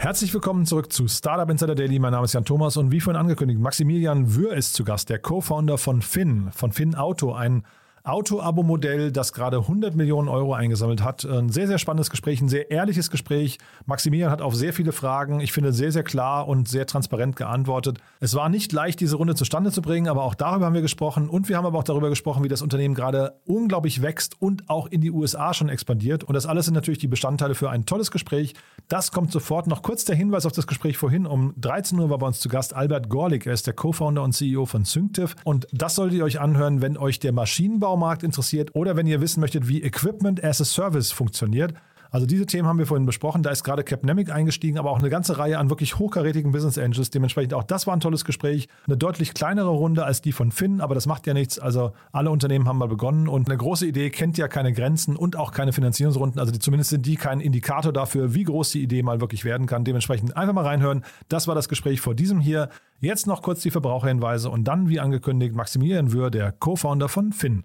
Herzlich willkommen zurück zu Startup Insider Daily. Mein Name ist Jan Thomas und wie vorhin angekündigt, Maximilian Wür ist zu Gast, der Co-Founder von Finn, von Finn Auto, ein Auto-Abo-Modell, das gerade 100 Millionen Euro eingesammelt hat. Ein sehr, sehr spannendes Gespräch, ein sehr ehrliches Gespräch. Maximilian hat auf sehr viele Fragen, ich finde, sehr, sehr klar und sehr transparent geantwortet. Es war nicht leicht, diese Runde zustande zu bringen, aber auch darüber haben wir gesprochen. Und wir haben aber auch darüber gesprochen, wie das Unternehmen gerade unglaublich wächst und auch in die USA schon expandiert. Und das alles sind natürlich die Bestandteile für ein tolles Gespräch. Das kommt sofort. Noch kurz der Hinweis auf das Gespräch vorhin. Um 13 Uhr war bei uns zu Gast Albert Gorlik. Er ist der Co-Founder und CEO von Synctiv. Und das solltet ihr euch anhören, wenn euch der Maschinenbau Baumarkt interessiert oder wenn ihr wissen möchtet, wie Equipment as a Service funktioniert. Also diese Themen haben wir vorhin besprochen. Da ist gerade Capnemic eingestiegen, aber auch eine ganze Reihe an wirklich hochkarätigen Business Angels. Dementsprechend auch das war ein tolles Gespräch. Eine deutlich kleinere Runde als die von Finn, aber das macht ja nichts. Also alle Unternehmen haben mal begonnen und eine große Idee kennt ja keine Grenzen und auch keine Finanzierungsrunden. Also die, zumindest sind die kein Indikator dafür, wie groß die Idee mal wirklich werden kann. Dementsprechend einfach mal reinhören. Das war das Gespräch vor diesem hier. Jetzt noch kurz die Verbraucherhinweise und dann, wie angekündigt, Maximilian Wür, der Co-Founder von Finn.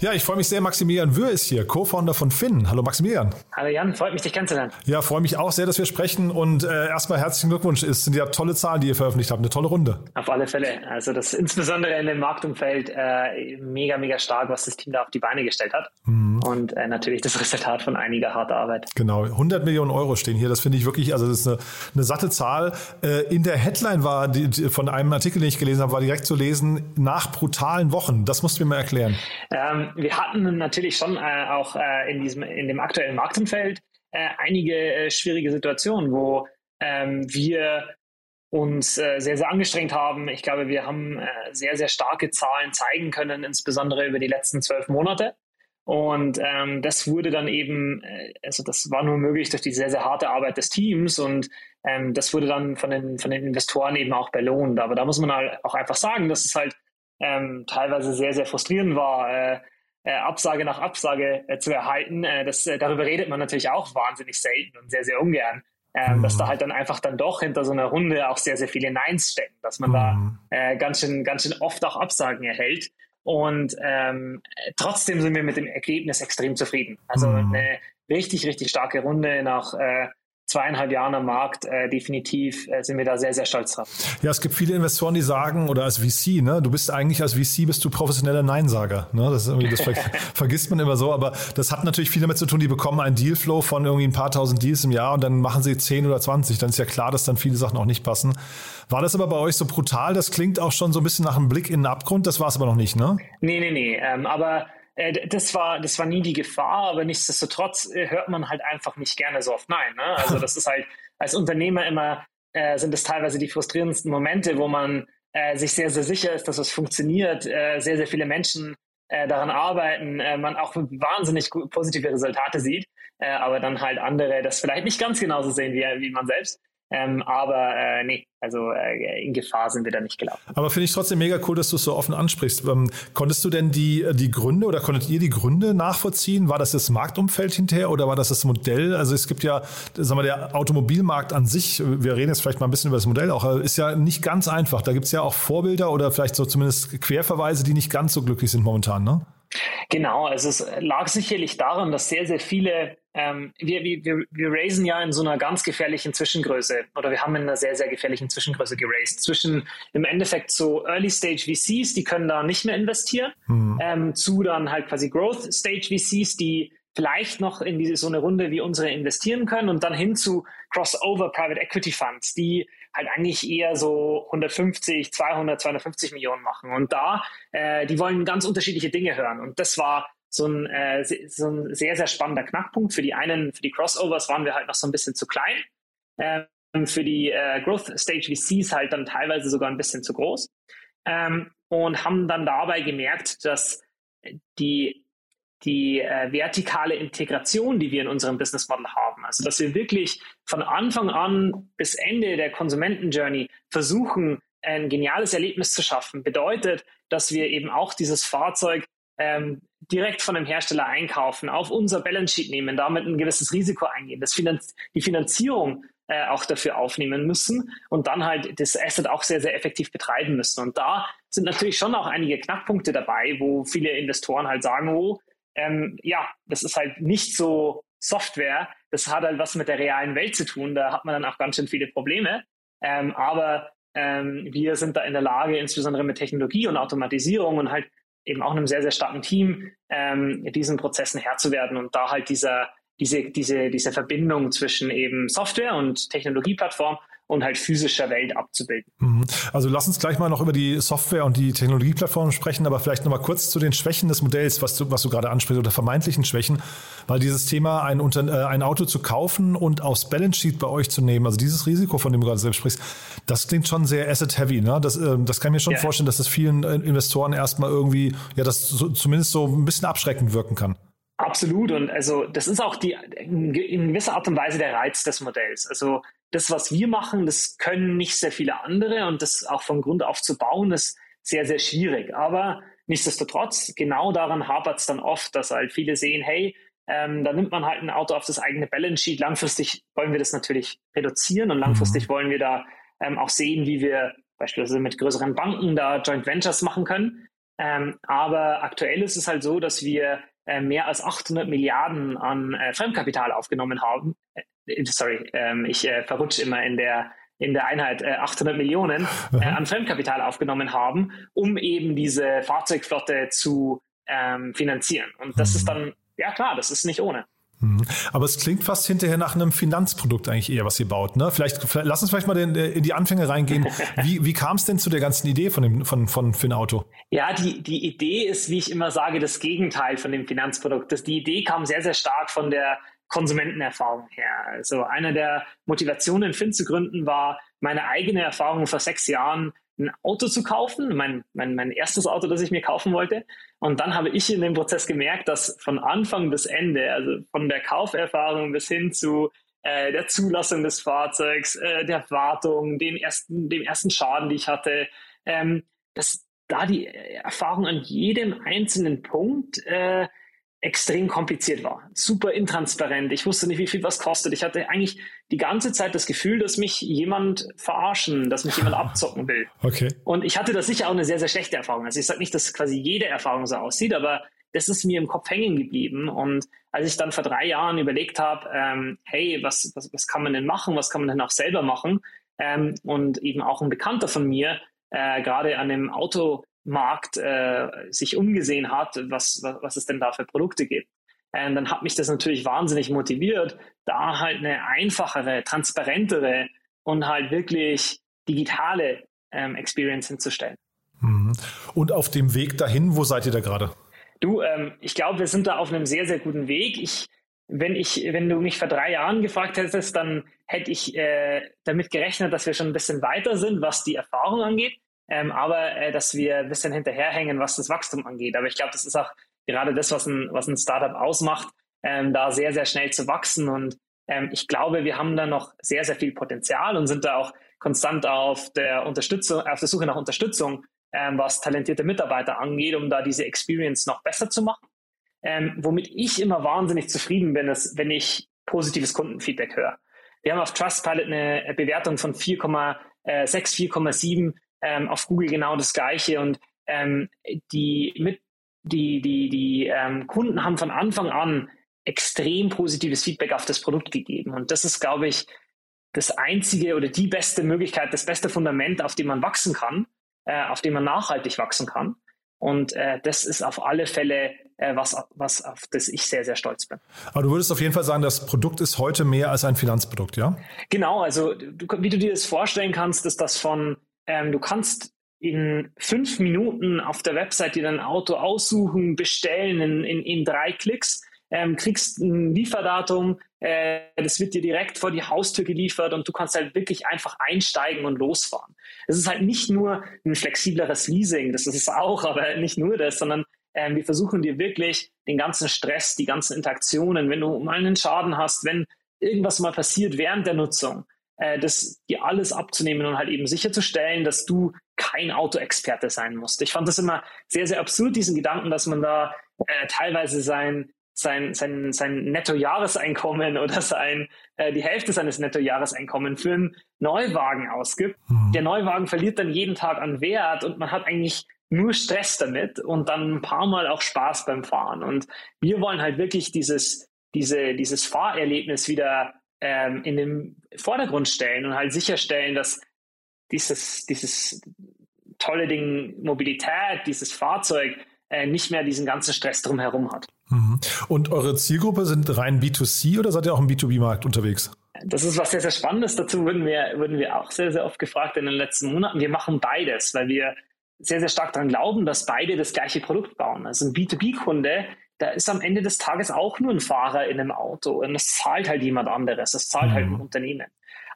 Ja, ich freue mich sehr. Maximilian Wür ist hier, Co-Founder von Finn. Hallo Maximilian. Hallo Jan, freut mich, dich kennenzulernen. Ja, freue mich auch sehr, dass wir sprechen. Und äh, erstmal herzlichen Glückwunsch. Es sind ja tolle Zahlen, die ihr veröffentlicht habt. Eine tolle Runde. Auf alle Fälle. Also das insbesondere in dem Marktumfeld äh, mega, mega stark, was das Team da auf die Beine gestellt hat. Mhm. Und äh, natürlich das Resultat von einiger harter Arbeit. Genau, 100 Millionen Euro stehen hier. Das finde ich wirklich, also das ist eine, eine satte Zahl. Äh, in der Headline war die, die, von einem Artikel, den ich gelesen habe, war direkt zu lesen, nach brutalen Wochen. Das musst du mir mal erklären. Ähm, wir hatten natürlich schon äh, auch äh, in, diesem, in dem aktuellen Marktumfeld äh, einige äh, schwierige Situationen, wo ähm, wir uns äh, sehr, sehr angestrengt haben. Ich glaube, wir haben äh, sehr, sehr starke Zahlen zeigen können, insbesondere über die letzten zwölf Monate. Und ähm, das wurde dann eben, also das war nur möglich durch die sehr, sehr harte Arbeit des Teams und ähm, das wurde dann von den, von den Investoren eben auch belohnt. Aber da muss man halt auch einfach sagen, dass es halt ähm, teilweise sehr, sehr frustrierend war, äh, Absage nach Absage äh, zu erhalten. Äh, das, äh, darüber redet man natürlich auch wahnsinnig selten und sehr, sehr ungern. Ähm, mhm. Dass da halt dann einfach dann doch hinter so einer Runde auch sehr, sehr viele Neins stecken, dass man mhm. da äh, ganz, schön, ganz schön oft auch Absagen erhält. Und ähm, trotzdem sind wir mit dem Ergebnis extrem zufrieden. Also mhm. eine richtig, richtig starke Runde nach äh, zweieinhalb Jahren am Markt, äh, definitiv äh, sind wir da sehr, sehr stolz drauf. Ja, es gibt viele Investoren, die sagen, oder als VC, ne, du bist eigentlich als VC bist du professioneller Neinsager. Ne? Das, das ver vergisst man immer so, aber das hat natürlich viel damit zu tun, die bekommen einen Dealflow von irgendwie ein paar tausend Deals im Jahr und dann machen sie zehn oder zwanzig. Dann ist ja klar, dass dann viele Sachen auch nicht passen. War das aber bei euch so brutal? Das klingt auch schon so ein bisschen nach einem Blick in den Abgrund. Das war es aber noch nicht, ne? Nee, nee, nee. Ähm, aber das war, das war nie die Gefahr, aber nichtsdestotrotz äh, hört man halt einfach nicht gerne so oft Nein. Ne? Also das ist halt als Unternehmer immer, äh, sind es teilweise die frustrierendsten Momente, wo man äh, sich sehr, sehr sicher ist, dass es funktioniert, äh, sehr, sehr viele Menschen äh, daran arbeiten, man auch wahnsinnig positive Resultate sieht, aber dann halt andere das vielleicht nicht ganz genauso sehen wie, wie man selbst. Ähm, aber äh, nee, also äh, in Gefahr sind wir da nicht gelaufen. Aber finde ich trotzdem mega cool, dass du es so offen ansprichst. Ähm, konntest du denn die, die Gründe oder konntet ihr die Gründe nachvollziehen? War das das Marktumfeld hinterher oder war das das Modell? Also es gibt ja, sagen wir, der Automobilmarkt an sich, wir reden jetzt vielleicht mal ein bisschen über das Modell auch, ist ja nicht ganz einfach. Da gibt es ja auch Vorbilder oder vielleicht so zumindest Querverweise, die nicht ganz so glücklich sind momentan, ne? Genau, also es lag sicherlich daran, dass sehr, sehr viele ähm, wir, wir, wir raisen ja in so einer ganz gefährlichen Zwischengröße oder wir haben in einer sehr, sehr gefährlichen Zwischengröße geraced. Zwischen im Endeffekt so Early Stage VCs, die können da nicht mehr investieren, mhm. ähm, zu dann halt quasi Growth Stage VCs, die vielleicht noch in diese, so eine Runde wie unsere investieren können und dann hin zu Crossover Private Equity Funds, die halt eigentlich eher so 150, 200, 250 Millionen machen. Und da, äh, die wollen ganz unterschiedliche Dinge hören. Und das war so ein, äh, so ein sehr, sehr spannender Knackpunkt. Für die einen, für die Crossovers waren wir halt noch so ein bisschen zu klein. Ähm, für die äh, Growth Stage VCs halt dann teilweise sogar ein bisschen zu groß. Ähm, und haben dann dabei gemerkt, dass die, die äh, vertikale Integration, die wir in unserem Business Model haben, also dass wir wirklich von Anfang an bis Ende der Konsumenten-Journey versuchen, ein geniales Erlebnis zu schaffen, bedeutet, dass wir eben auch dieses Fahrzeug ähm, direkt von dem Hersteller einkaufen, auf unser Balance Sheet nehmen, damit ein gewisses Risiko eingehen, das Finanz die Finanzierung äh, auch dafür aufnehmen müssen und dann halt das Asset auch sehr, sehr effektiv betreiben müssen. Und da sind natürlich schon auch einige Knackpunkte dabei, wo viele Investoren halt sagen, oh, ähm, ja, das ist halt nicht so Software, das hat halt was mit der realen Welt zu tun, da hat man dann auch ganz schön viele Probleme. Ähm, aber ähm, wir sind da in der Lage, insbesondere mit Technologie und Automatisierung und halt eben auch einem sehr, sehr starken Team ähm, diesen Prozessen Herr zu werden und da halt dieser, diese, diese, diese Verbindung zwischen eben Software und Technologieplattform und halt physischer Welt abzubilden. Mhm. Also lass uns gleich mal noch über die Software und die Technologieplattform sprechen, aber vielleicht noch mal kurz zu den Schwächen des Modells, was du, was du gerade ansprichst, oder vermeintlichen Schwächen, weil dieses Thema, ein, Unter äh, ein Auto zu kaufen und aufs Balance Sheet bei euch zu nehmen, also dieses Risiko, von dem du gerade selbst sprichst, das klingt schon sehr asset-heavy. Ne? Das, äh, das kann ich mir schon ja. vorstellen, dass das vielen äh, Investoren erstmal irgendwie, ja, das so, zumindest so ein bisschen abschreckend wirken kann. Absolut. Und also das ist auch die in gewisser Art und Weise der Reiz des Modells. Also das, was wir machen, das können nicht sehr viele andere und das auch von Grund auf zu bauen, ist sehr, sehr schwierig. Aber nichtsdestotrotz, genau daran hapert es dann oft, dass halt viele sehen, hey, ähm, da nimmt man halt ein Auto auf das eigene Balance Sheet. Langfristig wollen wir das natürlich reduzieren und langfristig mhm. wollen wir da ähm, auch sehen, wie wir beispielsweise mit größeren Banken da Joint Ventures machen können. Ähm, aber aktuell ist es halt so, dass wir äh, mehr als 800 Milliarden an äh, Fremdkapital aufgenommen haben, äh, sorry, ähm, ich äh, verrutsche immer in der in der Einheit äh, 800 Millionen äh, an Fremdkapital aufgenommen haben, um eben diese Fahrzeugflotte zu ähm, finanzieren. Und das mhm. ist dann, ja klar, das ist nicht ohne. Mhm. Aber es klingt fast hinterher nach einem Finanzprodukt eigentlich eher, was ihr baut. Ne? Vielleicht, vielleicht lass uns vielleicht mal in, in die Anfänge reingehen. Wie, wie kam es denn zu der ganzen Idee von, dem, von, von Finauto? Ja, die, die Idee ist, wie ich immer sage, das Gegenteil von dem Finanzprodukt. Das, die Idee kam sehr, sehr stark von der Konsumentenerfahrung her. Also eine der Motivationen, Fin zu gründen, war meine eigene Erfahrung vor sechs Jahren ein Auto zu kaufen, mein, mein, mein erstes Auto, das ich mir kaufen wollte. Und dann habe ich in dem Prozess gemerkt, dass von Anfang bis Ende, also von der Kauferfahrung bis hin zu äh, der Zulassung des Fahrzeugs, äh, der Wartung, den ersten, dem ersten Schaden, die ich hatte, ähm, dass da die Erfahrung an jedem einzelnen Punkt äh, extrem kompliziert war, super intransparent. Ich wusste nicht, wie viel was kostet. Ich hatte eigentlich die ganze Zeit das Gefühl, dass mich jemand verarschen, dass mich jemand abzocken will. Okay. Und ich hatte das sicher auch eine sehr, sehr schlechte Erfahrung. Also ich sage nicht, dass quasi jede Erfahrung so aussieht, aber das ist mir im Kopf hängen geblieben. Und als ich dann vor drei Jahren überlegt habe, ähm, hey, was, was, was kann man denn machen? Was kann man denn auch selber machen? Ähm, und eben auch ein Bekannter von mir, äh, gerade an dem Auto Markt äh, sich umgesehen hat, was, was, was es denn da für Produkte gibt. Und dann hat mich das natürlich wahnsinnig motiviert, da halt eine einfachere, transparentere und halt wirklich digitale ähm, Experience hinzustellen. Mhm. Und auf dem Weg dahin, wo seid ihr da gerade? Du, ähm, ich glaube, wir sind da auf einem sehr, sehr guten Weg. Ich, wenn ich, wenn du mich vor drei Jahren gefragt hättest, dann hätte ich äh, damit gerechnet, dass wir schon ein bisschen weiter sind, was die Erfahrung angeht ähm, aber äh, dass wir ein bisschen hinterherhängen, was das Wachstum angeht. Aber ich glaube, das ist auch gerade das, was ein, was ein Startup ausmacht, ähm, da sehr, sehr schnell zu wachsen. Und ähm, ich glaube, wir haben da noch sehr, sehr viel Potenzial und sind da auch konstant auf der Unterstützung, auf der Suche nach Unterstützung, ähm, was talentierte Mitarbeiter angeht, um da diese Experience noch besser zu machen. Ähm, womit ich immer wahnsinnig zufrieden bin, ist, wenn ich positives Kundenfeedback höre. Wir haben auf Trustpilot eine Bewertung von 4,6, 4,7 ähm, auf Google genau das Gleiche. Und ähm, die, mit, die, die, die ähm, Kunden haben von Anfang an extrem positives Feedback auf das Produkt gegeben. Und das ist, glaube ich, das einzige oder die beste Möglichkeit, das beste Fundament, auf dem man wachsen kann, äh, auf dem man nachhaltig wachsen kann. Und äh, das ist auf alle Fälle äh, was, was, auf das ich sehr, sehr stolz bin. Aber du würdest auf jeden Fall sagen, das Produkt ist heute mehr als ein Finanzprodukt, ja? Genau, also du, wie du dir das vorstellen kannst, ist das von, ähm, du kannst in fünf Minuten auf der Website dir dein Auto aussuchen, bestellen in, in, in drei Klicks ähm, kriegst ein Lieferdatum, äh, das wird dir direkt vor die Haustür geliefert und du kannst halt wirklich einfach einsteigen und losfahren. Es ist halt nicht nur ein flexibleres Leasing, das ist es auch, aber nicht nur das, sondern ähm, wir versuchen dir wirklich den ganzen Stress, die ganzen Interaktionen, wenn du mal einen Schaden hast, wenn irgendwas mal passiert während der Nutzung, äh, das dir alles abzunehmen und halt eben sicherzustellen, dass du kein Autoexperte sein musst. Ich fand das immer sehr, sehr absurd, diesen Gedanken, dass man da äh, teilweise sein sein, sein, sein Nettojahreseinkommen oder sein, äh, die Hälfte seines Nettojahreseinkommens für einen Neuwagen ausgibt. Mhm. Der Neuwagen verliert dann jeden Tag an Wert und man hat eigentlich nur Stress damit und dann ein paar Mal auch Spaß beim Fahren. Und wir wollen halt wirklich dieses, diese, dieses Fahrerlebnis wieder ähm, in den Vordergrund stellen und halt sicherstellen, dass dieses, dieses tolle Ding Mobilität, dieses Fahrzeug äh, nicht mehr diesen ganzen Stress drumherum hat. Mhm. Und eure Zielgruppe sind rein B2C oder seid ihr auch im B2B-Markt unterwegs? Das ist was sehr, sehr Spannendes. Dazu wurden wir, wurden wir auch sehr, sehr oft gefragt in den letzten Monaten. Wir machen beides, weil wir sehr, sehr stark daran glauben, dass beide das gleiche Produkt bauen. Also ein B2B-Kunde, da ist am Ende des Tages auch nur ein Fahrer in einem Auto und das zahlt halt jemand anderes, das zahlt halt mhm. halt ein Unternehmen.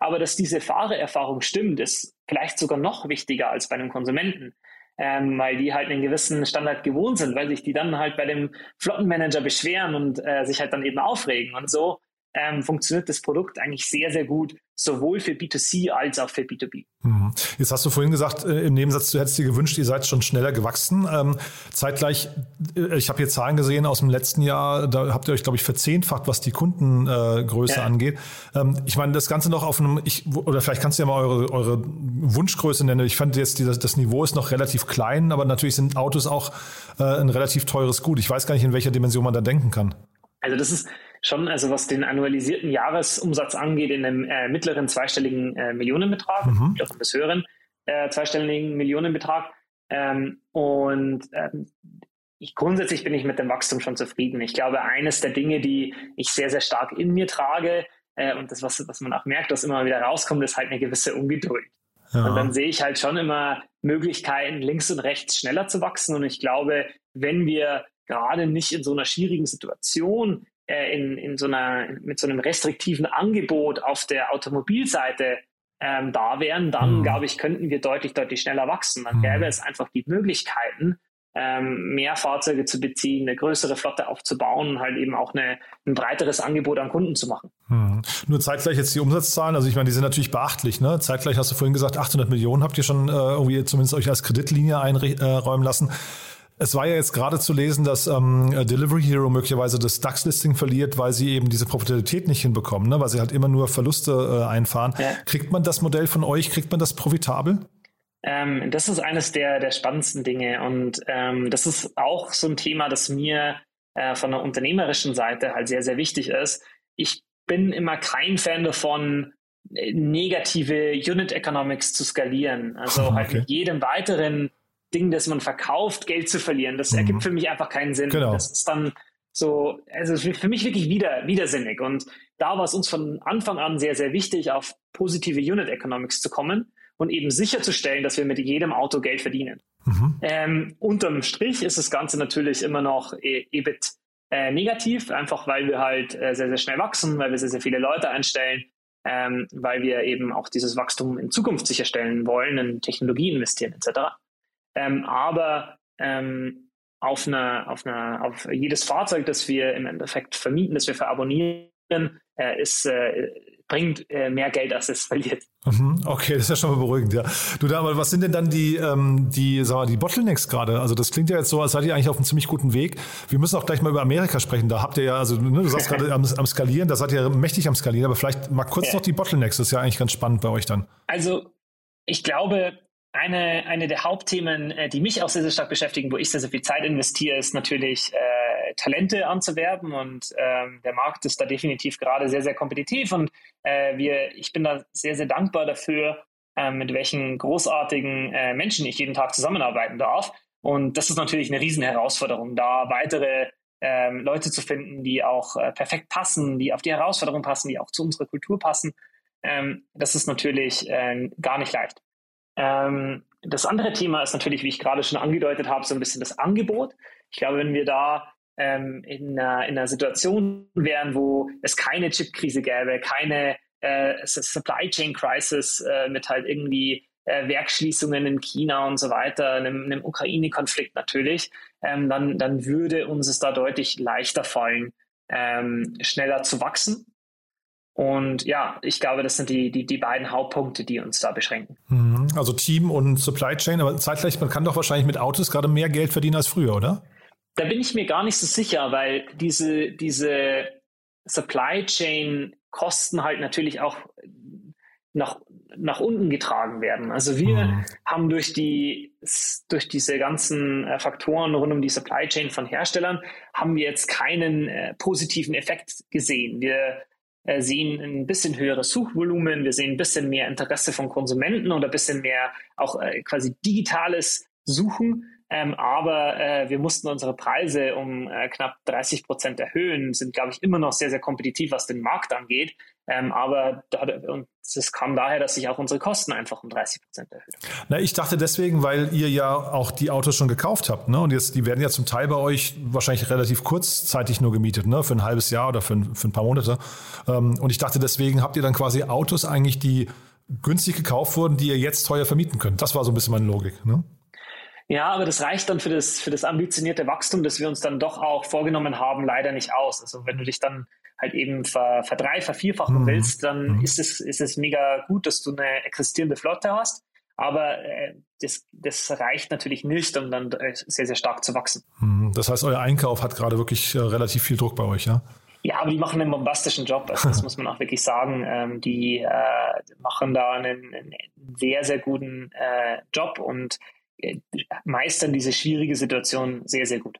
Aber dass diese Fahrererfahrung stimmt, ist vielleicht sogar noch wichtiger als bei einem Konsumenten ähm, weil die halt einen gewissen Standard gewohnt sind, weil sich die dann halt bei dem Flottenmanager beschweren und äh, sich halt dann eben aufregen. Und so ähm, funktioniert das Produkt eigentlich sehr, sehr gut, sowohl für B2C als auch für B2B. Mhm. Jetzt hast du vorhin gesagt, äh, im Nebensatz, du hättest dir gewünscht, ihr seid schon schneller gewachsen. Ähm, zeitgleich, äh, ich habe hier Zahlen gesehen aus dem letzten Jahr, da habt ihr euch, glaube ich, verzehnfacht, was die Kundengröße ja. angeht. Ähm, ich meine, das Ganze noch auf einem, ich, oder vielleicht kannst du ja mal eure, eure Wunschgröße nennen. Ich fand jetzt, das, das Niveau ist noch relativ klein, aber natürlich sind Autos auch äh, ein relativ teures Gut. Ich weiß gar nicht, in welcher Dimension man da denken kann. Also das ist schon, also was den annualisierten Jahresumsatz angeht, in einem äh, mittleren zweistelligen äh, Millionenbetrag, mhm. ich bis höheren äh, zweistelligen Millionenbetrag. Ähm, und ähm, ich, grundsätzlich bin ich mit dem Wachstum schon zufrieden. Ich glaube, eines der Dinge, die ich sehr, sehr stark in mir trage, äh, und das, was, was man auch merkt, was immer wieder rauskommt, ist halt eine gewisse Ungeduld. Ja. Und dann sehe ich halt schon immer Möglichkeiten, links und rechts schneller zu wachsen. Und ich glaube, wenn wir gerade nicht in so einer schwierigen Situation äh, in, in so einer, mit so einem restriktiven Angebot auf der Automobilseite ähm, da wären, dann mhm. glaube ich, könnten wir deutlich, deutlich schneller wachsen. Dann mhm. gäbe es einfach die Möglichkeiten, ähm, mehr Fahrzeuge zu beziehen, eine größere Flotte aufzubauen und halt eben auch eine, ein breiteres Angebot an Kunden zu machen. Hm. Nur zeitgleich jetzt die Umsatzzahlen, also ich meine, die sind natürlich beachtlich. Ne? Zeitgleich hast du vorhin gesagt, 800 Millionen habt ihr schon äh, irgendwie zumindest euch als Kreditlinie einräumen lassen. Es war ja jetzt gerade zu lesen, dass ähm, Delivery Hero möglicherweise das DAX-Listing verliert, weil sie eben diese Profitabilität nicht hinbekommen, ne? weil sie halt immer nur Verluste äh, einfahren. Ja. Kriegt man das Modell von euch, kriegt man das profitabel? Ähm, das ist eines der, der spannendsten Dinge und ähm, das ist auch so ein Thema, das mir äh, von der unternehmerischen Seite halt sehr, sehr wichtig ist. Ich bin immer kein Fan davon, negative Unit Economics zu skalieren. Also okay. halt mit jedem weiteren Ding, das man verkauft, Geld zu verlieren. Das mhm. ergibt für mich einfach keinen Sinn. Genau. Das ist dann so, also für mich wirklich wieder, widersinnig. Und da war es uns von Anfang an sehr, sehr wichtig, auf positive Unit Economics zu kommen und eben sicherzustellen, dass wir mit jedem Auto Geld verdienen. Mhm. Ähm, unterm Strich ist das Ganze natürlich immer noch e EBIT äh, negativ, einfach weil wir halt äh, sehr, sehr schnell wachsen, weil wir sehr, sehr viele Leute einstellen, ähm, weil wir eben auch dieses Wachstum in Zukunft sicherstellen wollen, in Technologie investieren etc. Ähm, aber ähm, auf, eine, auf, eine, auf jedes Fahrzeug, das wir im Endeffekt vermieten, das wir verabonnieren, äh, ist, äh, bringt äh, mehr Geld, als es verliert. Mhm, okay, das ist ja schon mal beruhigend, ja. Du da, aber was sind denn dann die, ähm, die, sag mal, die Bottlenecks gerade? Also das klingt ja jetzt so, als seid ihr eigentlich auf einem ziemlich guten Weg. Wir müssen auch gleich mal über Amerika sprechen. Da habt ihr ja, also ne, du sagst gerade am, am, Skalieren, da seid ihr mächtig am Skalieren, aber vielleicht mal kurz ja. noch die Bottlenecks, das ist ja eigentlich ganz spannend bei euch dann. Also ich glaube, eine, eine der Hauptthemen, äh, die mich auch sehr, sehr stark beschäftigen, wo ich sehr, sehr viel Zeit investiere, ist natürlich äh, Talente anzuwerben und ähm, der Markt ist da definitiv gerade sehr, sehr kompetitiv und äh, wir, ich bin da sehr, sehr dankbar dafür, äh, mit welchen großartigen äh, Menschen ich jeden Tag zusammenarbeiten darf. Und das ist natürlich eine Riesenherausforderung, da weitere ähm, Leute zu finden, die auch äh, perfekt passen, die auf die Herausforderung passen, die auch zu unserer Kultur passen. Ähm, das ist natürlich äh, gar nicht leicht. Ähm, das andere Thema ist natürlich, wie ich gerade schon angedeutet habe, so ein bisschen das Angebot. Ich glaube, wenn wir da ähm, in, einer, in, einer, Situation wären, wo es keine Chipkrise gäbe, keine äh, Supply Chain Crisis äh, mit halt irgendwie äh, Werkschließungen in China und so weiter, einem, einem Ukraine-Konflikt natürlich, ähm, dann, dann würde uns es da deutlich leichter fallen, ähm, schneller zu wachsen. Und ja, ich glaube, das sind die, die, die beiden Hauptpunkte, die uns da beschränken. Mhm. Also Team und Supply Chain, aber zeitgleich, man kann doch wahrscheinlich mit Autos gerade mehr Geld verdienen als früher, oder? Da bin ich mir gar nicht so sicher, weil diese, diese Supply Chain Kosten halt natürlich auch nach, nach unten getragen werden. Also wir mhm. haben durch die durch diese ganzen äh, Faktoren rund um die Supply Chain von Herstellern haben wir jetzt keinen äh, positiven Effekt gesehen. Wir sehen ein bisschen höheres Suchvolumen, wir sehen ein bisschen mehr Interesse von Konsumenten oder ein bisschen mehr auch äh, quasi digitales Suchen. Ähm, aber äh, wir mussten unsere Preise um äh, knapp 30 Prozent erhöhen, sind, glaube ich, immer noch sehr, sehr kompetitiv, was den Markt angeht. Ähm, aber da, und das kam daher, dass sich auch unsere Kosten einfach um 30 Prozent erhöht. Na, ich dachte deswegen, weil ihr ja auch die Autos schon gekauft habt. Ne? Und jetzt, die werden ja zum Teil bei euch wahrscheinlich relativ kurzzeitig nur gemietet, ne? für ein halbes Jahr oder für ein, für ein paar Monate. Ähm, und ich dachte, deswegen habt ihr dann quasi Autos eigentlich, die günstig gekauft wurden, die ihr jetzt teuer vermieten könnt. Das war so ein bisschen meine Logik. Ne? Ja, aber das reicht dann für das, für das ambitionierte Wachstum, das wir uns dann doch auch vorgenommen haben, leider nicht aus. Also wenn du dich dann halt eben ver, verdrei, vervierfachen mhm. willst, dann mhm. ist, es, ist es mega gut, dass du eine existierende Flotte hast. Aber äh, das, das reicht natürlich nicht, um dann äh, sehr, sehr stark zu wachsen. Mhm. Das heißt, euer Einkauf hat gerade wirklich äh, relativ viel Druck bei euch, ja? Ja, aber die machen einen bombastischen Job. Also das muss man auch wirklich sagen. Ähm, die äh, machen da einen, einen, sehr, sehr guten äh, Job und äh, meistern diese schwierige Situation sehr, sehr gut.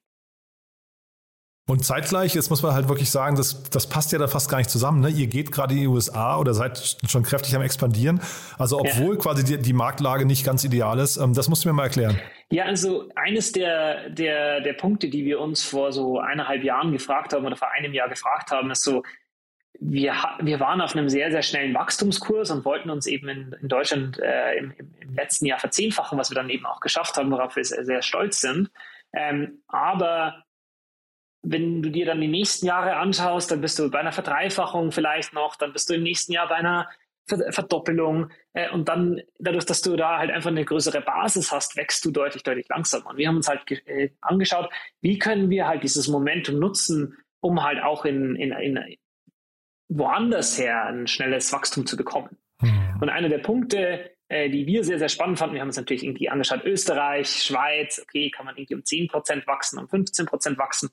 Und zeitgleich, jetzt muss man halt wirklich sagen, das, das passt ja da fast gar nicht zusammen. Ne? Ihr geht gerade in die USA oder seid schon kräftig am Expandieren. Also obwohl ja. quasi die, die, Marktlage nicht ganz ideal ist. Ähm, das musst du mir mal erklären. Ja, also eines der, der, der Punkte, die wir uns vor so eineinhalb Jahren gefragt haben oder vor einem Jahr gefragt haben, ist so, wir, wir waren auf einem sehr, sehr schnellen Wachstumskurs und wollten uns eben in, in Deutschland äh, im, im, letzten Jahr verzehnfachen, was wir dann eben auch geschafft haben, worauf wir sehr, sehr stolz sind. Ähm, aber wenn du dir dann die nächsten Jahre anschaust, dann bist du bei einer Verdreifachung vielleicht noch, dann bist du im nächsten Jahr bei einer Verdoppelung äh, und dann dadurch, dass du da halt einfach eine größere Basis hast, wächst du deutlich, deutlich langsamer. Und wir haben uns halt äh, angeschaut, wie können wir halt dieses Momentum nutzen, um halt auch in, in, in woanders her ein schnelles Wachstum zu bekommen. Mhm. Und einer der Punkte, äh, die wir sehr, sehr spannend fanden, wir haben uns natürlich irgendwie angeschaut, Österreich, Schweiz, okay, kann man irgendwie um 10% wachsen, um 15% wachsen.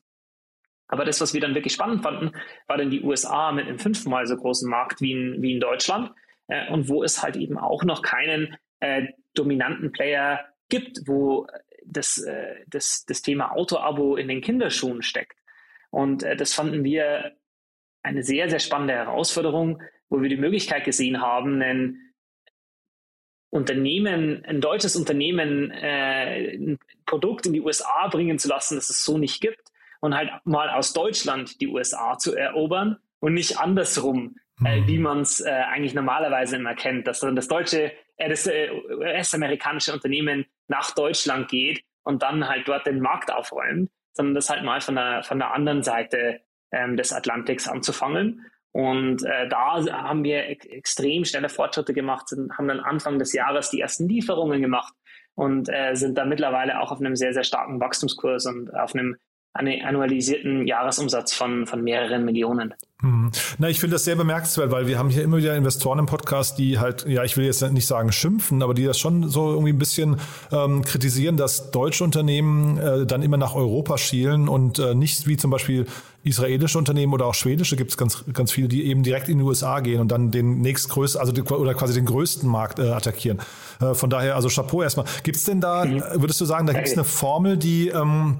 Aber das, was wir dann wirklich spannend fanden, war dann die USA mit einem fünfmal so großen Markt wie in, wie in Deutschland äh, und wo es halt eben auch noch keinen äh, dominanten Player gibt, wo das, äh, das, das Thema Auto-Abo in den Kinderschuhen steckt. Und äh, das fanden wir eine sehr, sehr spannende Herausforderung, wo wir die Möglichkeit gesehen haben, ein Unternehmen, ein deutsches Unternehmen, äh, ein Produkt in die USA bringen zu lassen, das es so nicht gibt und halt mal aus Deutschland die USA zu erobern und nicht andersrum, mhm. äh, wie man es äh, eigentlich normalerweise immer kennt, dass dann das deutsche, äh, das äh, US-amerikanische Unternehmen nach Deutschland geht und dann halt dort den Markt aufräumt, sondern das halt mal von der, von der anderen Seite ähm, des Atlantiks anzufangen. Und äh, da haben wir extrem schnelle Fortschritte gemacht, sind, haben dann Anfang des Jahres die ersten Lieferungen gemacht und äh, sind da mittlerweile auch auf einem sehr, sehr starken Wachstumskurs und auf einem annualisierten Jahresumsatz von, von mehreren Millionen. Hm. Na, ich finde das sehr bemerkenswert, weil wir haben hier immer wieder Investoren im Podcast, die halt, ja, ich will jetzt nicht sagen schimpfen, aber die das schon so irgendwie ein bisschen ähm, kritisieren, dass deutsche Unternehmen äh, dann immer nach Europa schielen und äh, nicht wie zum Beispiel israelische Unternehmen oder auch schwedische gibt es ganz, ganz viele, die eben direkt in die USA gehen und dann den nächstgrößten, also die, oder quasi den größten Markt äh, attackieren. Äh, von daher, also Chapeau erstmal. Gibt es denn da, mhm. würdest du sagen, da gibt es eine Formel, die ähm,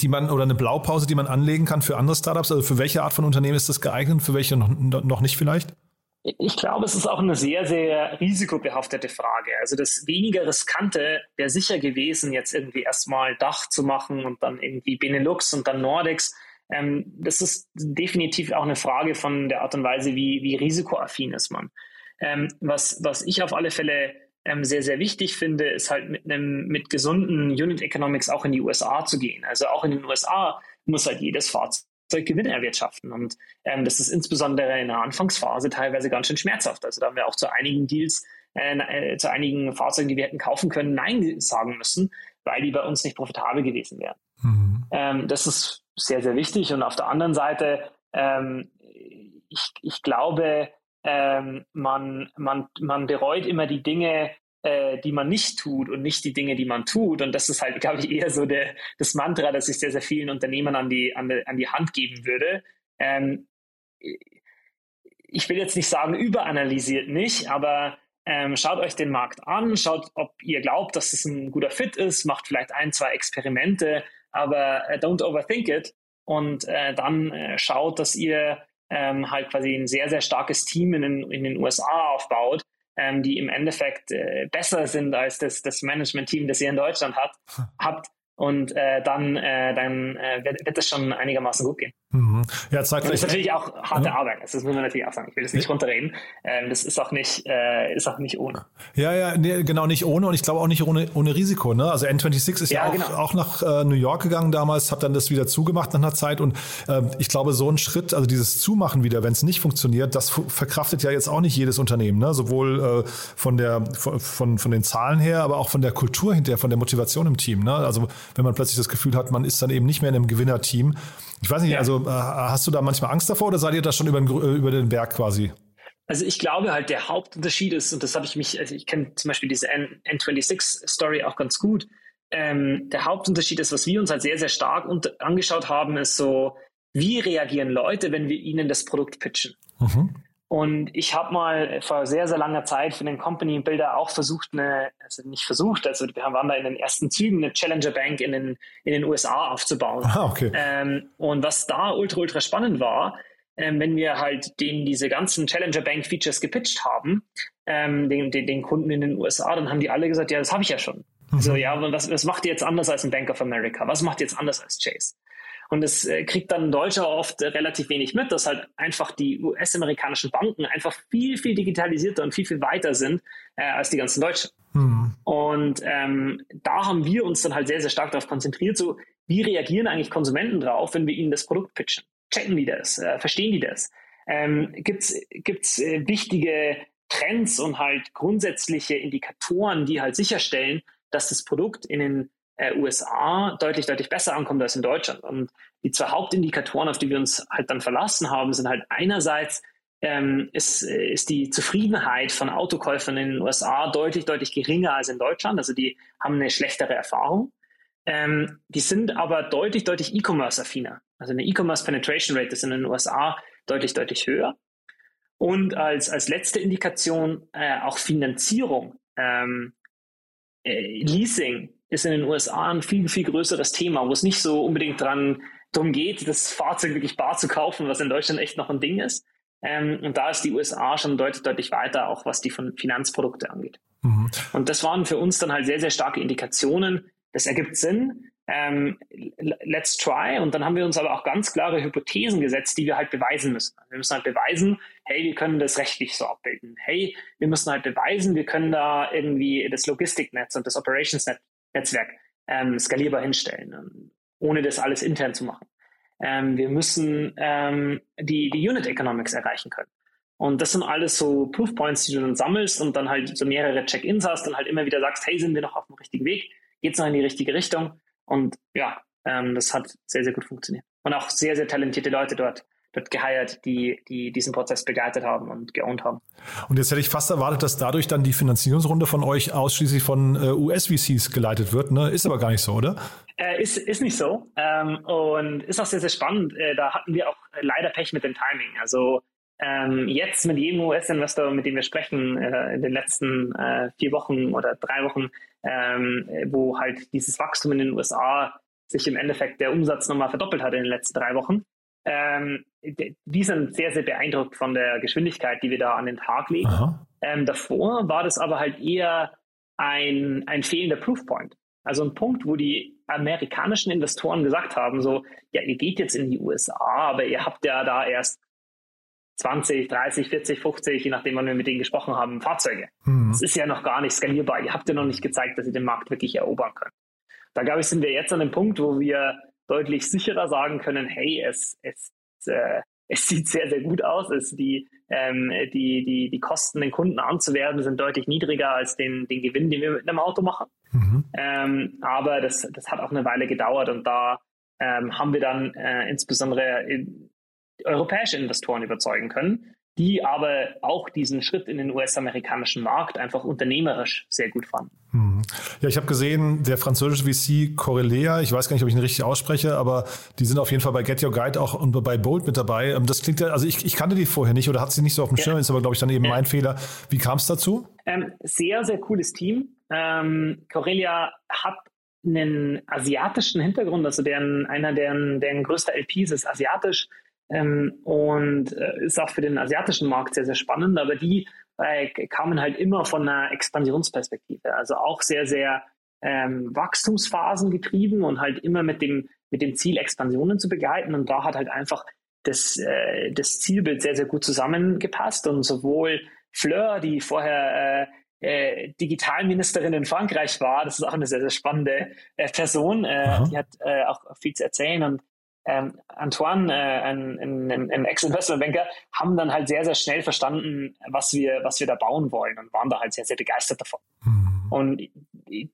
die man oder eine Blaupause, die man anlegen kann für andere Startups? Also für welche Art von Unternehmen ist das geeignet, für welche noch, noch nicht vielleicht? Ich glaube, es ist auch eine sehr, sehr risikobehaftete Frage. Also das weniger riskante wäre sicher gewesen, jetzt irgendwie erstmal Dach zu machen und dann irgendwie Benelux und dann Nordics. Ähm, das ist definitiv auch eine Frage von der Art und Weise, wie, wie risikoaffin ist man. Ähm, was, was ich auf alle Fälle ähm, sehr, sehr wichtig finde, ist halt mit einem mit gesunden Unit Economics auch in die USA zu gehen. Also auch in den USA muss halt jedes Fahrzeug Gewinne erwirtschaften. Und ähm, das ist insbesondere in der Anfangsphase teilweise ganz schön schmerzhaft. Also da haben wir auch zu einigen Deals, äh, äh, zu einigen Fahrzeugen, die wir hätten kaufen können, Nein sagen müssen, weil die bei uns nicht profitabel gewesen wären. Mhm. Ähm, das ist sehr, sehr wichtig. Und auf der anderen Seite, ähm, ich, ich glaube, ähm, man, man, man bereut immer die Dinge, äh, die man nicht tut und nicht die Dinge, die man tut. Und das ist halt, glaube ich, eher so der, das Mantra, das ich sehr, sehr vielen Unternehmern an die, an die, an die Hand geben würde. Ähm, ich will jetzt nicht sagen, überanalysiert nicht, aber ähm, schaut euch den Markt an, schaut, ob ihr glaubt, dass es ein guter Fit ist, macht vielleicht ein, zwei Experimente, aber äh, don't overthink it und äh, dann äh, schaut, dass ihr ähm, halt quasi ein sehr, sehr starkes Team in den, in den USA aufbaut, ähm, die im Endeffekt äh, besser sind als das, das Management-Team, das ihr in Deutschland habt, habt und äh, dann, äh, dann äh, wird, wird das schon einigermaßen gut gehen. Mhm. Ja, zeitgleich. das ist natürlich auch harte ja. Arbeit. Das muss man natürlich auch sagen. Ich will das nicht runterreden. Ähm, das ist auch nicht, äh, ist auch nicht ohne. Ja, ja, nee, genau nicht ohne und ich glaube auch nicht ohne, ohne Risiko. Ne? Also N26 ist ja, ja auch, genau. auch nach äh, New York gegangen damals, hat dann das wieder zugemacht nach einer Zeit und äh, ich glaube so ein Schritt, also dieses Zumachen wieder, wenn es nicht funktioniert, das verkraftet ja jetzt auch nicht jedes Unternehmen. Ne? Sowohl äh, von der von, von den Zahlen her, aber auch von der Kultur hinterher, von der Motivation im Team. Ne? Also wenn man plötzlich das Gefühl hat, man ist dann eben nicht mehr in einem Gewinnerteam. Ich weiß nicht, ja. also äh, hast du da manchmal Angst davor oder seid ihr da schon über den, über den Berg quasi? Also ich glaube halt, der Hauptunterschied ist, und das habe ich mich, also ich kenne zum Beispiel diese N N26-Story auch ganz gut. Ähm, der Hauptunterschied ist, was wir uns halt sehr, sehr stark angeschaut haben, ist so, wie reagieren Leute, wenn wir ihnen das Produkt pitchen? Mhm. Und ich habe mal vor sehr, sehr langer Zeit für den Company Builder auch versucht, eine, also nicht versucht, also wir waren da in den ersten Zügen, eine Challenger Bank in den, in den USA aufzubauen. Ah, okay. Ähm, und was da ultra, ultra spannend war, ähm, wenn wir halt denen diese ganzen Challenger Bank Features gepitcht haben, ähm, den, den, den, Kunden in den USA, dann haben die alle gesagt, ja, das habe ich ja schon. Mhm. So, ja, was, was macht ihr jetzt anders als ein Bank of America? Was macht ihr jetzt anders als Chase? Und das äh, kriegt dann ein Deutscher oft äh, relativ wenig mit, dass halt einfach die US-amerikanischen Banken einfach viel, viel digitalisierter und viel, viel weiter sind äh, als die ganzen Deutschen. Mhm. Und ähm, da haben wir uns dann halt sehr, sehr stark darauf konzentriert, so wie reagieren eigentlich Konsumenten drauf, wenn wir ihnen das Produkt pitchen? Checken die das? Äh, verstehen die das? Ähm, Gibt es wichtige Trends und halt grundsätzliche Indikatoren, die halt sicherstellen, dass das Produkt in den äh, USA deutlich, deutlich besser ankommt als in Deutschland. Und die zwei Hauptindikatoren, auf die wir uns halt dann verlassen haben, sind halt einerseits ähm, ist, ist die Zufriedenheit von Autokäufern in den USA deutlich, deutlich geringer als in Deutschland. Also die haben eine schlechtere Erfahrung. Ähm, die sind aber deutlich, deutlich E-Commerce-affiner. Also eine E-Commerce Penetration Rate ist in den USA deutlich, deutlich höher. Und als, als letzte Indikation äh, auch Finanzierung. Ähm, äh, Leasing ist in den USA ein viel, viel größeres Thema, wo es nicht so unbedingt dran darum geht, das Fahrzeug wirklich bar zu kaufen, was in Deutschland echt noch ein Ding ist. Ähm, und da ist die USA schon deutlich, deutlich weiter, auch was die von Finanzprodukte angeht. Mhm. Und das waren für uns dann halt sehr, sehr starke Indikationen. Das ergibt Sinn. Ähm, let's try. Und dann haben wir uns aber auch ganz klare Hypothesen gesetzt, die wir halt beweisen müssen. Wir müssen halt beweisen, hey, wir können das rechtlich so abbilden. Hey, wir müssen halt beweisen, wir können da irgendwie das Logistiknetz und das Operationsnetz Netzwerk ähm, skalierbar hinstellen, ähm, ohne das alles intern zu machen. Ähm, wir müssen ähm, die, die Unit Economics erreichen können. Und das sind alles so Proof Points, die du dann sammelst und dann halt so mehrere Check-ins hast und halt immer wieder sagst, hey, sind wir noch auf dem richtigen Weg? Geht's noch in die richtige Richtung? Und ja, ähm, das hat sehr, sehr gut funktioniert. Und auch sehr, sehr talentierte Leute dort dort geheiert, die, die diesen Prozess begleitet haben und geowned haben. Und jetzt hätte ich fast erwartet, dass dadurch dann die Finanzierungsrunde von euch ausschließlich von äh, US-VCs geleitet wird. Ne? Ist aber gar nicht so, oder? Äh, ist, ist nicht so. Ähm, und ist auch sehr, sehr spannend. Äh, da hatten wir auch leider Pech mit dem Timing. Also ähm, jetzt mit jedem US-Investor, mit dem wir sprechen, äh, in den letzten äh, vier Wochen oder drei Wochen, ähm, wo halt dieses Wachstum in den USA sich im Endeffekt der Umsatz nochmal verdoppelt hat in den letzten drei Wochen. Ähm, die sind sehr, sehr beeindruckt von der Geschwindigkeit, die wir da an den Tag legen. Ähm, davor war das aber halt eher ein, ein fehlender Proofpoint. Also ein Punkt, wo die amerikanischen Investoren gesagt haben, so, ja, ihr geht jetzt in die USA, aber ihr habt ja da erst 20, 30, 40, 50, je nachdem, wann wir mit denen gesprochen haben, Fahrzeuge. Mhm. Das ist ja noch gar nicht skalierbar. Ihr habt ja noch nicht gezeigt, dass ihr den Markt wirklich erobern könnt. Da glaube ich, sind wir jetzt an dem Punkt, wo wir deutlich sicherer sagen können, hey, es, es, äh, es sieht sehr, sehr gut aus. Es, die, ähm, die, die, die Kosten, den Kunden anzuwerben, sind deutlich niedriger als den, den Gewinn, den wir mit einem Auto machen. Mhm. Ähm, aber das, das hat auch eine Weile gedauert und da ähm, haben wir dann äh, insbesondere in, europäische Investoren überzeugen können, die aber auch diesen Schritt in den US-amerikanischen Markt einfach unternehmerisch sehr gut fanden. Hm. Ja, ich habe gesehen, der französische VC Corelea, ich weiß gar nicht, ob ich ihn richtig ausspreche, aber die sind auf jeden Fall bei Get Your Guide auch und bei Bolt mit dabei. Ähm, das klingt ja, also ich, ich kannte die vorher nicht oder hatte sie nicht so auf dem ja. Schirm, ist aber, glaube ich, dann eben ja. mein Fehler. Wie kam es dazu? Ähm, sehr, sehr cooles Team. Ähm, Corellia hat einen asiatischen Hintergrund, also deren, einer deren, deren größter LPs ist asiatisch ähm, und äh, ist auch für den asiatischen Markt sehr, sehr spannend. Aber die äh, kamen halt immer von einer Expansionsperspektive. Also auch sehr, sehr ähm, Wachstumsphasen getrieben und halt immer mit dem, mit dem Ziel, Expansionen zu begleiten. Und da hat halt einfach das, äh, das Zielbild sehr, sehr gut zusammengepasst. Und sowohl Fleur, die vorher äh, äh, Digitalministerin in Frankreich war, das ist auch eine sehr, sehr spannende äh, Person, äh, die hat äh, auch viel zu erzählen und ähm, Antoine, äh, ein, ein, ein Ex-Investmentbanker, haben dann halt sehr, sehr schnell verstanden, was wir, was wir da bauen wollen und waren da halt sehr, sehr begeistert davon. Mhm. Und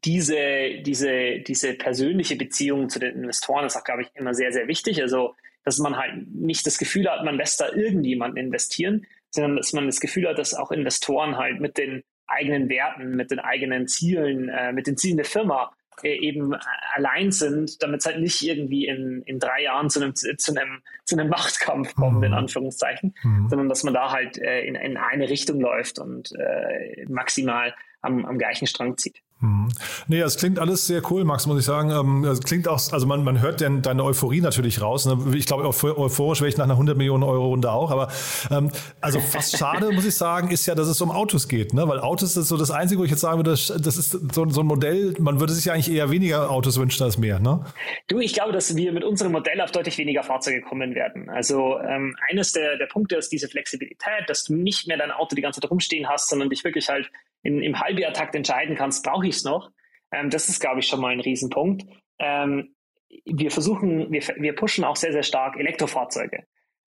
diese, diese, diese persönliche Beziehung zu den Investoren ist auch, glaube ich, immer sehr, sehr wichtig. Also, dass man halt nicht das Gefühl hat, man lässt da irgendjemanden investieren, sondern dass man das Gefühl hat, dass auch Investoren halt mit den eigenen Werten, mit den eigenen Zielen, äh, mit den Zielen der Firma eben allein sind, damit es halt nicht irgendwie in, in drei Jahren zu einem, zu einem, zu einem Machtkampf kommt, mhm. in Anführungszeichen, mhm. sondern dass man da halt äh, in, in eine Richtung läuft und äh, maximal am, am gleichen Strang zieht. Mhm. Nee, es klingt alles sehr cool, Max, muss ich sagen. Ähm, es klingt auch, also man, man hört denn deine Euphorie natürlich raus. Ne? Ich glaube, euphorisch wäre ich nach einer 100 Millionen Euro Runde auch. Aber ähm, also fast schade, muss ich sagen, ist ja, dass es um Autos geht. Ne? Weil Autos ist so das Einzige, wo ich jetzt sagen würde, das, das ist so, so ein Modell, man würde sich ja eigentlich eher weniger Autos wünschen als mehr. Ne? Du, ich glaube, dass wir mit unserem Modell auf deutlich weniger Fahrzeuge kommen werden. Also ähm, eines der, der Punkte ist diese Flexibilität, dass du nicht mehr dein Auto die ganze Zeit rumstehen hast, sondern dich wirklich halt in, im Halbjahrtakt entscheiden kannst, brauche ich es noch. Ähm, das ist, glaube ich, schon mal ein Riesenpunkt. Ähm, wir versuchen, wir, wir pushen auch sehr, sehr stark Elektrofahrzeuge.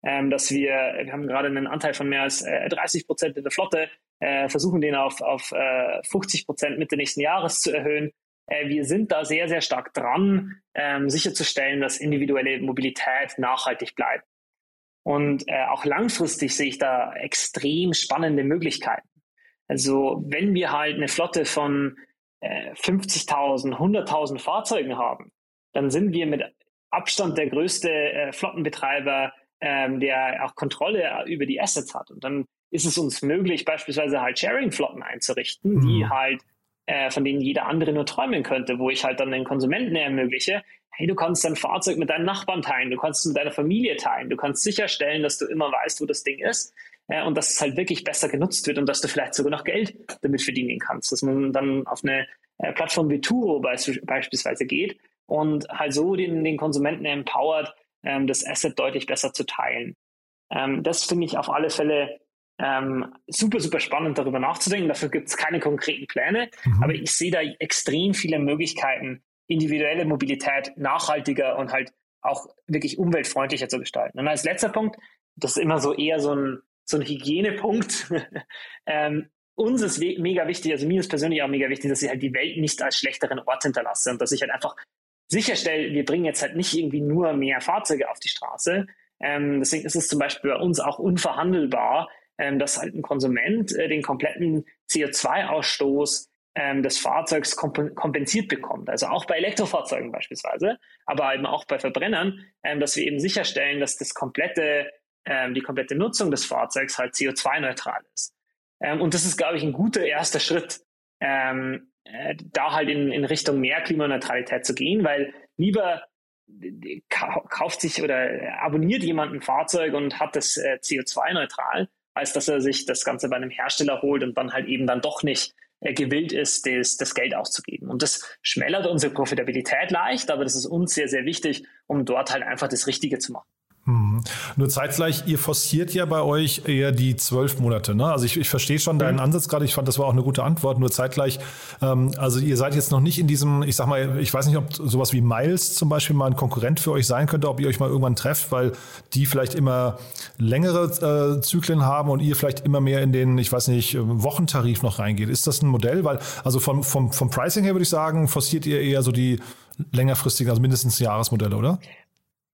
Ähm, dass wir, wir haben gerade einen Anteil von mehr als äh, 30 Prozent in der Flotte, äh, versuchen den auf, auf äh, 50 Prozent Mitte nächsten Jahres zu erhöhen. Äh, wir sind da sehr, sehr stark dran, ähm, sicherzustellen, dass individuelle Mobilität nachhaltig bleibt. Und äh, auch langfristig sehe ich da extrem spannende Möglichkeiten. Also wenn wir halt eine Flotte von äh, 50.000, 100.000 Fahrzeugen haben, dann sind wir mit Abstand der größte äh, Flottenbetreiber, ähm, der auch Kontrolle über die Assets hat. Und dann ist es uns möglich, beispielsweise halt Sharing-Flotten einzurichten, mhm. die halt äh, von denen jeder andere nur träumen könnte, wo ich halt dann den Konsumenten ermögliche, hey, du kannst dein Fahrzeug mit deinen Nachbarn teilen, du kannst es mit deiner Familie teilen, du kannst sicherstellen, dass du immer weißt, wo das Ding ist äh, und dass es halt wirklich besser genutzt wird und dass du vielleicht sogar noch Geld damit verdienen kannst. Dass man dann auf eine äh, Plattform wie Turo beispielsweise geht und halt so den, den Konsumenten empowert, ähm, das Asset deutlich besser zu teilen. Ähm, das finde ich auf alle Fälle ähm, super, super spannend, darüber nachzudenken. Dafür gibt es keine konkreten Pläne, mhm. aber ich sehe da extrem viele Möglichkeiten, individuelle Mobilität nachhaltiger und halt auch wirklich umweltfreundlicher zu gestalten. Und als letzter Punkt, das ist immer so eher so ein, so ein Hygienepunkt. ähm, uns ist mega wichtig, also mir ist persönlich auch mega wichtig, dass ich halt die Welt nicht als schlechteren Ort hinterlasse und dass ich halt einfach sicherstelle, wir bringen jetzt halt nicht irgendwie nur mehr Fahrzeuge auf die Straße. Ähm, deswegen ist es zum Beispiel bei uns auch unverhandelbar, ähm, dass halt ein Konsument äh, den kompletten CO2-Ausstoß ähm, des Fahrzeugs komp kompensiert bekommt. Also auch bei Elektrofahrzeugen beispielsweise, aber eben auch bei Verbrennern, ähm, dass wir eben sicherstellen, dass das komplette ähm, die komplette Nutzung des Fahrzeugs halt CO2-neutral ist. Ähm, und das ist, glaube ich, ein guter erster Schritt, ähm, äh, da halt in, in Richtung mehr Klimaneutralität zu gehen, weil lieber kauft sich oder abonniert jemand ein Fahrzeug und hat das äh, CO2-neutral, als dass er sich das Ganze bei einem Hersteller holt und dann halt eben dann doch nicht äh, gewillt ist, das, das Geld auszugeben. Und das schmälert unsere Profitabilität leicht, aber das ist uns sehr, sehr wichtig, um dort halt einfach das Richtige zu machen. Mhm. Nur zeitgleich, ihr forciert ja bei euch eher die zwölf Monate. Ne? Also ich, ich verstehe schon deinen mhm. Ansatz gerade. Ich fand, das war auch eine gute Antwort. Nur zeitgleich, ähm, also ihr seid jetzt noch nicht in diesem, ich sag mal, ich weiß nicht, ob sowas wie Miles zum Beispiel mal ein Konkurrent für euch sein könnte, ob ihr euch mal irgendwann trefft, weil die vielleicht immer längere äh, Zyklen haben und ihr vielleicht immer mehr in den, ich weiß nicht, Wochentarif noch reingeht. Ist das ein Modell? Weil, also vom, vom, vom Pricing her würde ich sagen, forciert ihr eher so die längerfristigen, also mindestens Jahresmodelle, oder?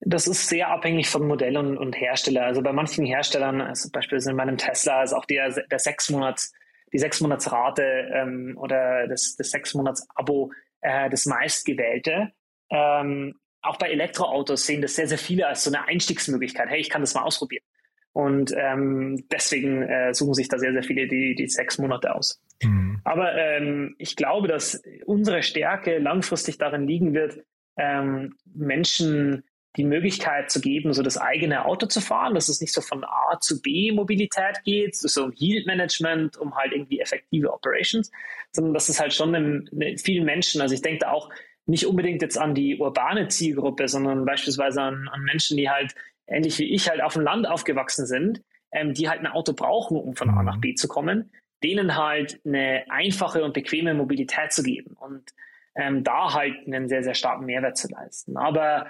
Das ist sehr abhängig von Modell und, und Hersteller. Also bei manchen Herstellern, also beispielsweise in meinem Tesla, ist auch der, der sechs Monats, die sechs Monatsrate ähm, oder das, das sechs Monats Abo äh, das meistgewählte. Ähm, auch bei Elektroautos sehen das sehr, sehr viele als so eine Einstiegsmöglichkeit. Hey, ich kann das mal ausprobieren. Und ähm, deswegen äh, suchen sich da sehr, sehr viele die, die sechs Monate aus. Mhm. Aber ähm, ich glaube, dass unsere Stärke langfristig darin liegen wird, ähm, Menschen die Möglichkeit zu geben, so das eigene Auto zu fahren, dass es nicht so von A zu B Mobilität geht, so um Yield Management, um halt irgendwie effektive Operations, sondern dass es halt schon in, in vielen Menschen, also ich denke da auch nicht unbedingt jetzt an die urbane Zielgruppe, sondern beispielsweise an, an Menschen, die halt ähnlich wie ich halt auf dem Land aufgewachsen sind, ähm, die halt ein Auto brauchen, um von A nach B zu kommen, denen halt eine einfache und bequeme Mobilität zu geben und ähm, da halt einen sehr, sehr starken Mehrwert zu leisten. Aber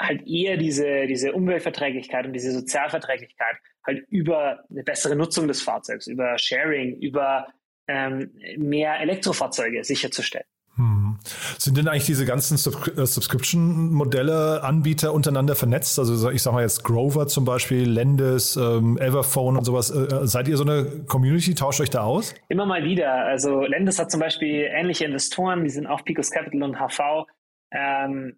halt eher diese, diese Umweltverträglichkeit und diese Sozialverträglichkeit halt über eine bessere Nutzung des Fahrzeugs, über Sharing, über ähm, mehr Elektrofahrzeuge sicherzustellen. Hm. Sind denn eigentlich diese ganzen Sub äh, Subscription-Modelle, Anbieter untereinander vernetzt? Also ich sage mal jetzt Grover zum Beispiel, Lendes, ähm, Everphone und sowas. Äh, äh, seid ihr so eine Community? Tauscht euch da aus? Immer mal wieder. Also Lendes hat zum Beispiel ähnliche Investoren, die sind auch Picos Capital und HV. Ähm,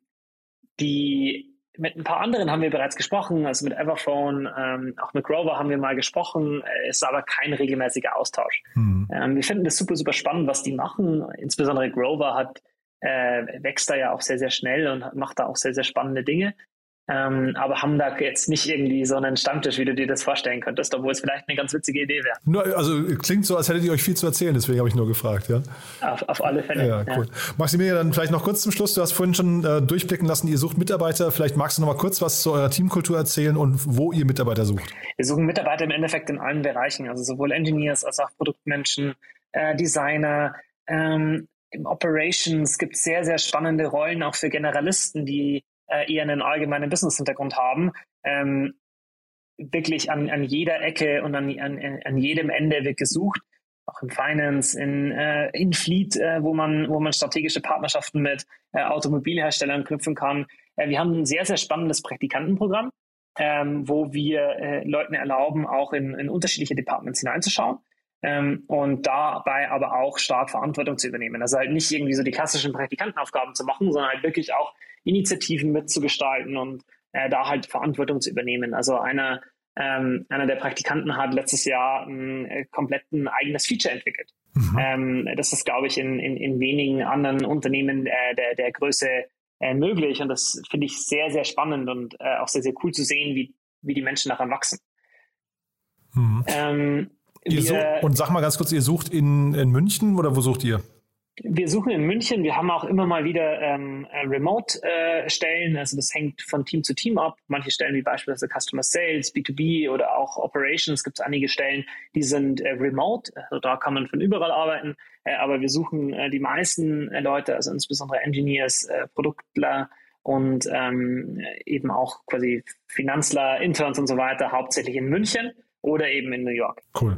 die mit ein paar anderen haben wir bereits gesprochen, also mit Everphone, ähm, auch mit Grover haben wir mal gesprochen, ist aber kein regelmäßiger Austausch. Mhm. Ähm, wir finden das super, super spannend, was die machen. Insbesondere Grover hat, äh, wächst da ja auch sehr, sehr schnell und macht da auch sehr, sehr spannende Dinge. Ähm, aber haben da jetzt nicht irgendwie so einen Stammtisch, wie du dir das vorstellen könntest, obwohl es vielleicht eine ganz witzige Idee wäre. Also klingt so, als hättet ihr euch viel zu erzählen, deswegen habe ich nur gefragt, ja. Auf, auf alle Fälle. Ja, cool. Ja. Maximilian, dann vielleicht noch kurz zum Schluss. Du hast vorhin schon äh, durchblicken lassen, ihr sucht Mitarbeiter. Vielleicht magst du noch mal kurz was zu eurer Teamkultur erzählen und wo ihr Mitarbeiter sucht. Wir suchen Mitarbeiter im Endeffekt in allen Bereichen, also sowohl Engineers als auch Produktmenschen, äh, Designer, ähm, im Operations gibt es sehr, sehr spannende Rollen auch für Generalisten, die äh, eher einen allgemeinen Business-Hintergrund haben, ähm, wirklich an, an jeder Ecke und an, an, an jedem Ende wird gesucht, auch im Finance, in, äh, in Fleet, äh, wo, man, wo man strategische Partnerschaften mit äh, Automobilherstellern knüpfen kann. Äh, wir haben ein sehr, sehr spannendes Praktikantenprogramm, ähm, wo wir äh, Leuten erlauben, auch in, in unterschiedliche Departments hineinzuschauen. Ähm, und dabei aber auch stark Verantwortung zu übernehmen. Also halt nicht irgendwie so die klassischen Praktikantenaufgaben zu machen, sondern halt wirklich auch Initiativen mitzugestalten und äh, da halt Verantwortung zu übernehmen. Also einer, ähm, einer der Praktikanten hat letztes Jahr ein äh, kompletten eigenes Feature entwickelt. Mhm. Ähm, das ist, glaube ich, in, in, in wenigen anderen Unternehmen äh, der, der Größe äh, möglich. Und das finde ich sehr, sehr spannend und äh, auch sehr, sehr cool zu sehen, wie, wie die Menschen daran wachsen. Mhm. Ähm, wir, und sag mal ganz kurz, ihr sucht in, in München oder wo sucht ihr? Wir suchen in München. Wir haben auch immer mal wieder ähm, äh, Remote-Stellen. Äh, also das hängt von Team zu Team ab. Manche Stellen wie beispielsweise Customer Sales, B2B oder auch Operations gibt es einige Stellen, die sind äh, remote. Also da kann man von überall arbeiten. Äh, aber wir suchen äh, die meisten äh, Leute, also insbesondere Engineers, Produktler und ähm, eben auch quasi Finanzler, Interns und so weiter, hauptsächlich in München oder eben in New York. Cool.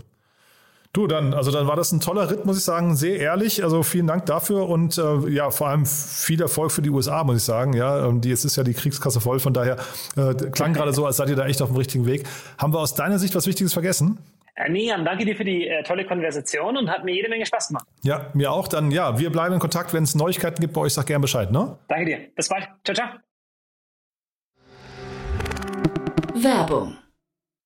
Du, dann, also dann war das ein toller Ritt, muss ich sagen, sehr ehrlich. Also vielen Dank dafür und äh, ja, vor allem viel Erfolg für die USA, muss ich sagen. Ja, ähm, die, jetzt ist ja die Kriegskasse voll, von daher äh, klang gerade so, als seid ihr da echt auf dem richtigen Weg. Haben wir aus deiner Sicht was Wichtiges vergessen? Äh, Nian, danke dir für die äh, tolle Konversation und hat mir jede Menge Spaß gemacht. Ja, mir auch. Dann ja, wir bleiben in Kontakt. Wenn es Neuigkeiten gibt bei euch, sag gerne Bescheid, ne? Danke dir. Bis bald. Ciao, ciao. Werbung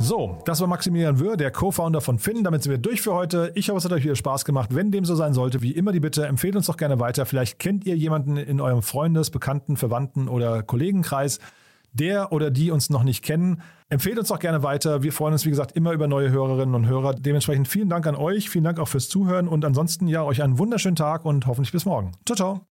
So, das war Maximilian Wöhr, der Co-Founder von Finn. Damit sind wir durch für heute. Ich hoffe, es hat euch wieder Spaß gemacht. Wenn dem so sein sollte, wie immer die Bitte, empfehlt uns doch gerne weiter. Vielleicht kennt ihr jemanden in eurem Freundes-, Bekannten-, Verwandten- oder Kollegenkreis, der oder die uns noch nicht kennen. Empfehlt uns doch gerne weiter. Wir freuen uns, wie gesagt, immer über neue Hörerinnen und Hörer. Dementsprechend vielen Dank an euch. Vielen Dank auch fürs Zuhören. Und ansonsten ja, euch einen wunderschönen Tag und hoffentlich bis morgen. Ciao, ciao.